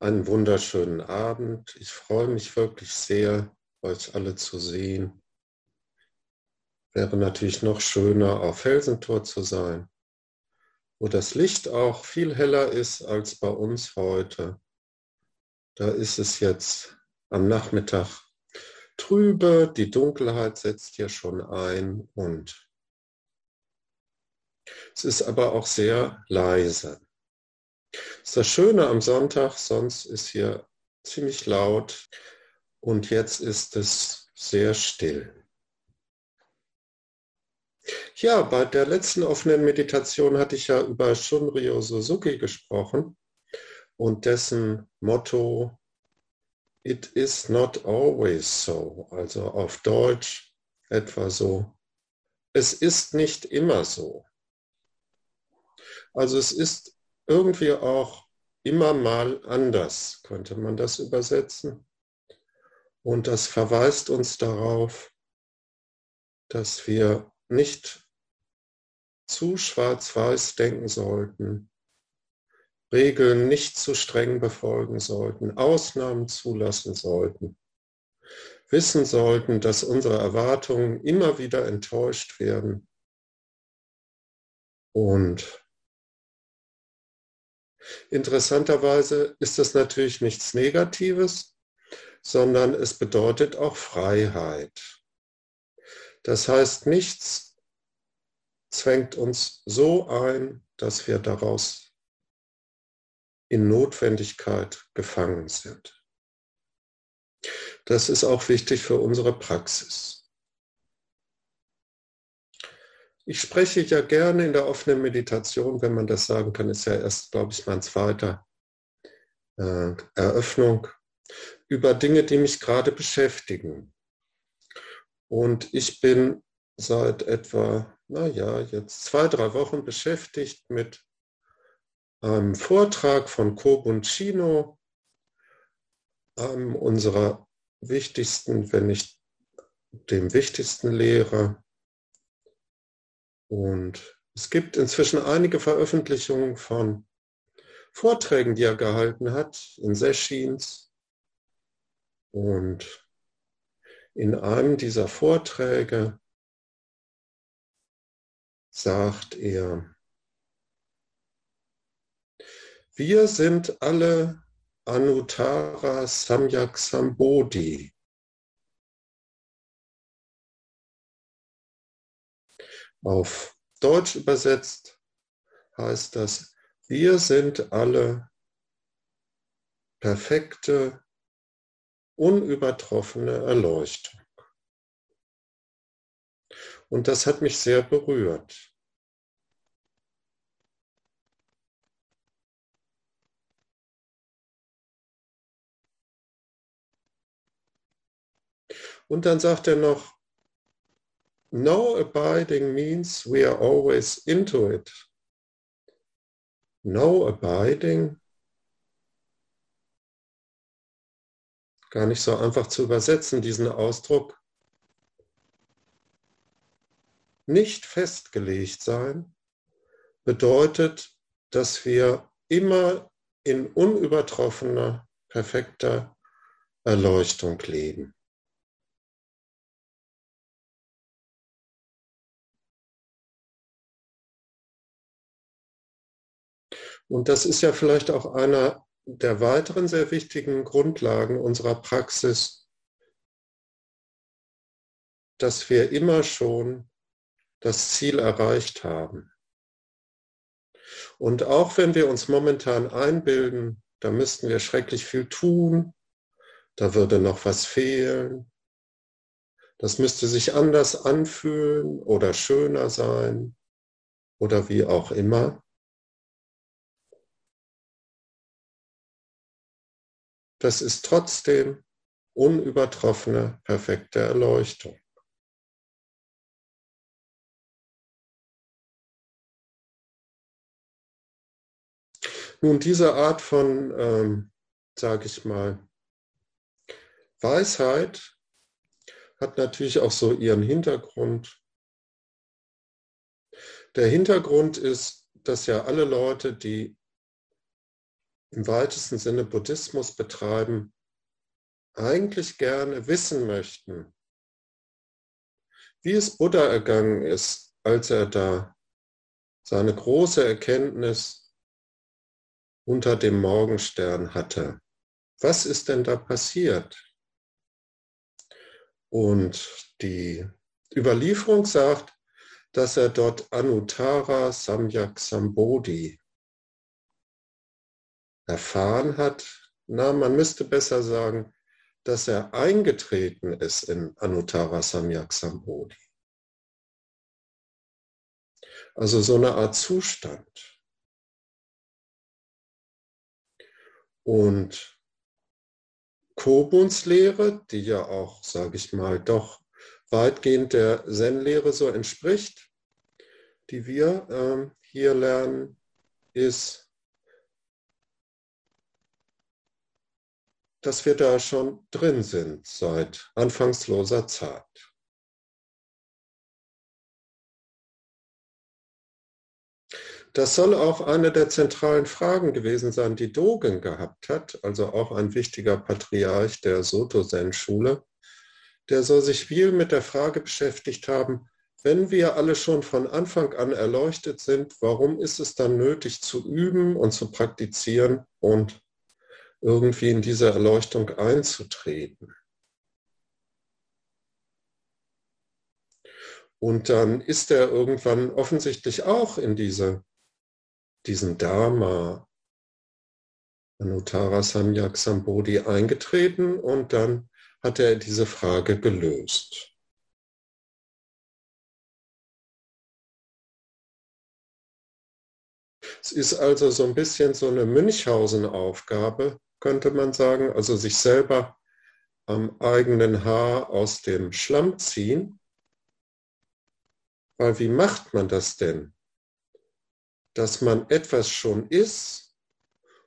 einen wunderschönen Abend. Ich freue mich wirklich sehr, euch alle zu sehen. Wäre natürlich noch schöner, auf Felsentor zu sein, wo das Licht auch viel heller ist als bei uns heute. Da ist es jetzt am Nachmittag trübe, die Dunkelheit setzt hier schon ein und es ist aber auch sehr leise. Das ist das Schöne am Sonntag, sonst ist hier ziemlich laut und jetzt ist es sehr still. Ja, bei der letzten offenen Meditation hatte ich ja über Shunryo Suzuki gesprochen und dessen Motto It is not always so, also auf Deutsch etwa so. Es ist nicht immer so. Also es ist irgendwie auch immer mal anders, könnte man das übersetzen. Und das verweist uns darauf, dass wir nicht zu schwarz-weiß denken sollten, Regeln nicht zu streng befolgen sollten, Ausnahmen zulassen sollten, wissen sollten, dass unsere Erwartungen immer wieder enttäuscht werden und Interessanterweise ist das natürlich nichts Negatives, sondern es bedeutet auch Freiheit. Das heißt, nichts zwängt uns so ein, dass wir daraus in Notwendigkeit gefangen sind. Das ist auch wichtig für unsere Praxis. Ich spreche ja gerne in der offenen Meditation, wenn man das sagen kann, ist ja erst, glaube ich, mein zweiter äh, Eröffnung, über Dinge, die mich gerade beschäftigen. Und ich bin seit etwa, naja, jetzt zwei, drei Wochen beschäftigt mit einem Vortrag von Kobun Chino, einem unserer wichtigsten, wenn nicht dem wichtigsten Lehrer und es gibt inzwischen einige Veröffentlichungen von Vorträgen, die er gehalten hat in Sessions. Und in einem dieser Vorträge sagt er, wir sind alle Anuttara Samyak Sambodhi. Auf Deutsch übersetzt heißt das, wir sind alle perfekte, unübertroffene Erleuchtung. Und das hat mich sehr berührt. Und dann sagt er noch, No abiding means we are always into it. No abiding, gar nicht so einfach zu übersetzen, diesen Ausdruck. Nicht festgelegt sein bedeutet, dass wir immer in unübertroffener, perfekter Erleuchtung leben. Und das ist ja vielleicht auch einer der weiteren sehr wichtigen Grundlagen unserer Praxis, dass wir immer schon das Ziel erreicht haben. Und auch wenn wir uns momentan einbilden, da müssten wir schrecklich viel tun, da würde noch was fehlen, das müsste sich anders anfühlen oder schöner sein oder wie auch immer, das ist trotzdem unübertroffene, perfekte Erleuchtung. Nun, diese Art von, ähm, sage ich mal, Weisheit hat natürlich auch so ihren Hintergrund. Der Hintergrund ist, dass ja alle Leute, die im weitesten Sinne Buddhismus betreiben, eigentlich gerne wissen möchten, wie es Buddha ergangen ist, als er da seine große Erkenntnis unter dem Morgenstern hatte. Was ist denn da passiert? Und die Überlieferung sagt, dass er dort Anuttara Samyak Sambodhi erfahren hat. Na, man müsste besser sagen, dass er eingetreten ist in Anuttara Samyak Sambodhi. Also so eine Art Zustand. Und Kobuns Lehre, die ja auch, sage ich mal, doch weitgehend der Zen-Lehre so entspricht, die wir ähm, hier lernen, ist, dass wir da schon drin sind seit anfangsloser Zeit. Das soll auch eine der zentralen Fragen gewesen sein, die Dogen gehabt hat, also auch ein wichtiger Patriarch der Soto-Zen-Schule. Der soll sich viel mit der Frage beschäftigt haben, wenn wir alle schon von Anfang an erleuchtet sind, warum ist es dann nötig zu üben und zu praktizieren und irgendwie in diese Erleuchtung einzutreten? Und dann ist er irgendwann offensichtlich auch in diese diesen Dharma Anuttara Samyak Sambodhi eingetreten und dann hat er diese Frage gelöst. Es ist also so ein bisschen so eine Münchhausen-Aufgabe, könnte man sagen, also sich selber am eigenen Haar aus dem Schlamm ziehen. Weil wie macht man das denn? dass man etwas schon ist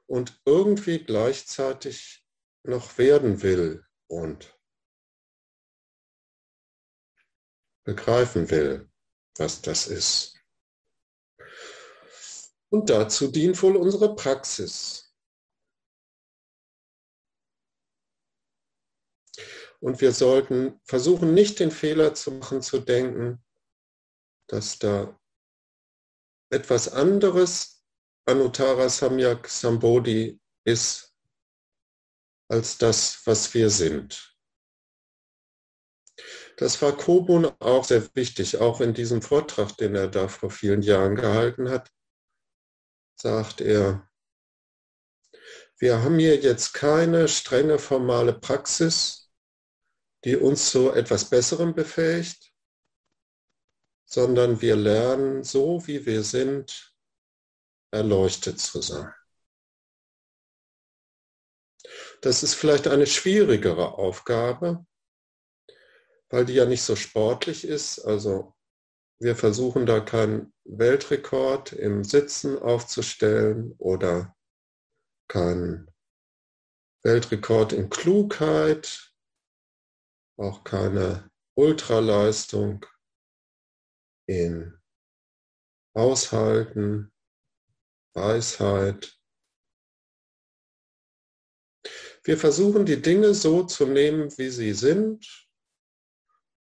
und irgendwie gleichzeitig noch werden will und begreifen will, was das ist. Und dazu dient wohl unsere Praxis. Und wir sollten versuchen, nicht den Fehler zu machen, zu denken, dass da etwas anderes Anuttara Samyak Sambodhi ist als das, was wir sind. Das war Kobun auch sehr wichtig, auch in diesem Vortrag, den er da vor vielen Jahren gehalten hat, sagt er, wir haben hier jetzt keine strenge formale Praxis, die uns zu etwas Besserem befähigt, sondern wir lernen, so wie wir sind, erleuchtet zu sein. Das ist vielleicht eine schwierigere Aufgabe, weil die ja nicht so sportlich ist. Also wir versuchen da keinen Weltrekord im Sitzen aufzustellen oder keinen Weltrekord in Klugheit, auch keine Ultraleistung in Aushalten, Weisheit. Wir versuchen die Dinge so zu nehmen, wie sie sind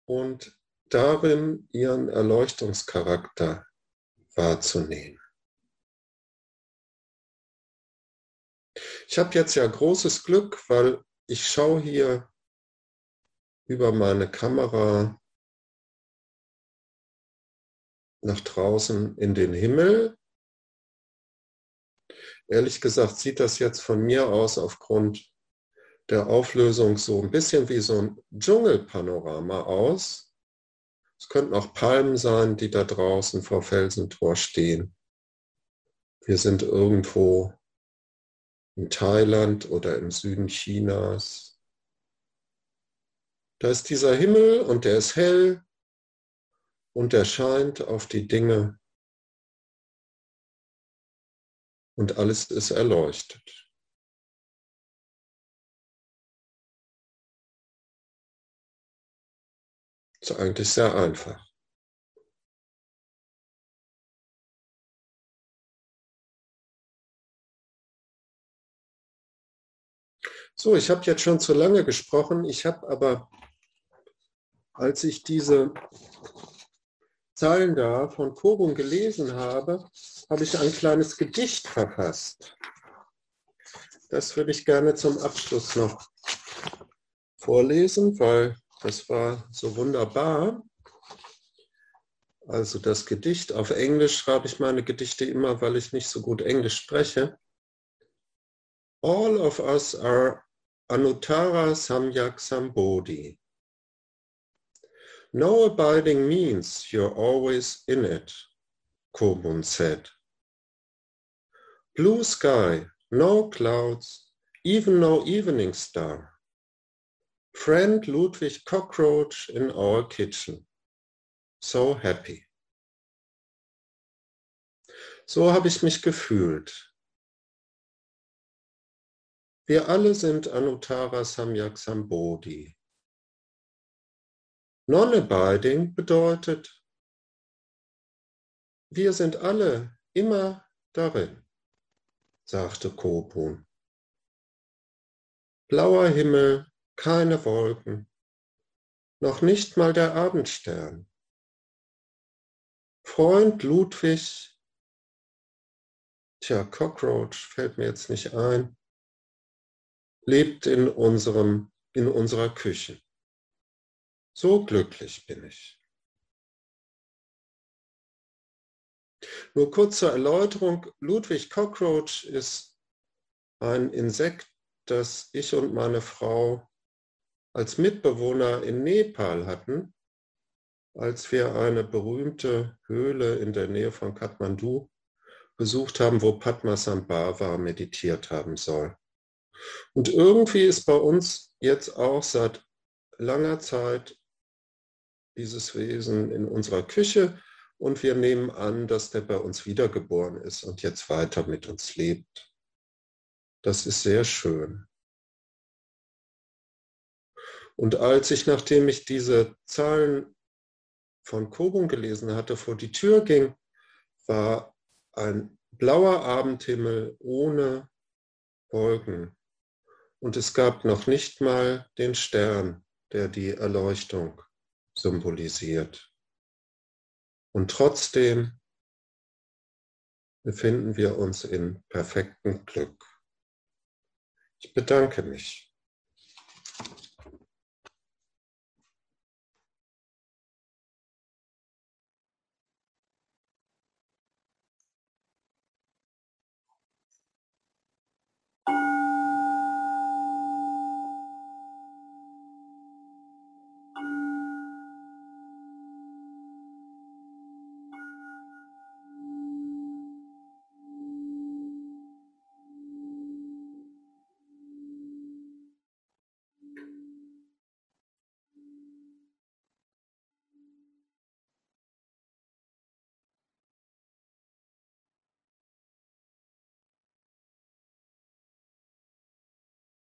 und darin ihren Erleuchtungscharakter wahrzunehmen. Ich habe jetzt ja großes Glück, weil ich schaue hier über meine Kamera nach draußen in den Himmel. Ehrlich gesagt sieht das jetzt von mir aus aufgrund der Auflösung so ein bisschen wie so ein Dschungelpanorama aus. Es könnten auch Palmen sein, die da draußen vor Felsentor stehen. Wir sind irgendwo in Thailand oder im Süden Chinas. Da ist dieser Himmel und der ist hell und er scheint auf die Dinge und alles ist erleuchtet. ist eigentlich sehr einfach. So, ich habe jetzt schon zu lange gesprochen. Ich habe aber, als ich diese Zeilen da von Kobun gelesen habe, habe ich ein kleines Gedicht verfasst. Das würde ich gerne zum Abschluss noch vorlesen, weil das war so wunderbar. Also das Gedicht auf Englisch schreibe ich meine Gedichte immer, weil ich nicht so gut Englisch spreche. All of us are Anuttara Samyak Sambodhi. No abiding means you're always in it, Kobun said. Blue sky, no clouds, even no evening star. Friend Ludwig Cockroach in our kitchen. So happy. So habe ich mich gefühlt. Wir alle sind Anuttara Samyak Sambodhi. Non-abiding bedeutet, wir sind alle immer darin, sagte Kopun. Blauer Himmel, keine Wolken, noch nicht mal der Abendstern. Freund Ludwig, tja, Cockroach fällt mir jetzt nicht ein, lebt in unserem, in unserer Küche. So glücklich bin ich. Nur kurz zur Erläuterung. Ludwig Cockroach ist ein Insekt, das ich und meine Frau als Mitbewohner in Nepal hatten, als wir eine berühmte Höhle in der Nähe von Kathmandu besucht haben, wo Padmasambhava meditiert haben soll. Und irgendwie ist bei uns jetzt auch seit langer Zeit dieses Wesen in unserer Küche und wir nehmen an, dass der bei uns wiedergeboren ist und jetzt weiter mit uns lebt. Das ist sehr schön. Und als ich, nachdem ich diese Zahlen von Kobun gelesen hatte, vor die Tür ging, war ein blauer Abendhimmel ohne Wolken. Und es gab noch nicht mal den Stern, der die Erleuchtung symbolisiert. Und trotzdem befinden wir uns in perfektem Glück. Ich bedanke mich.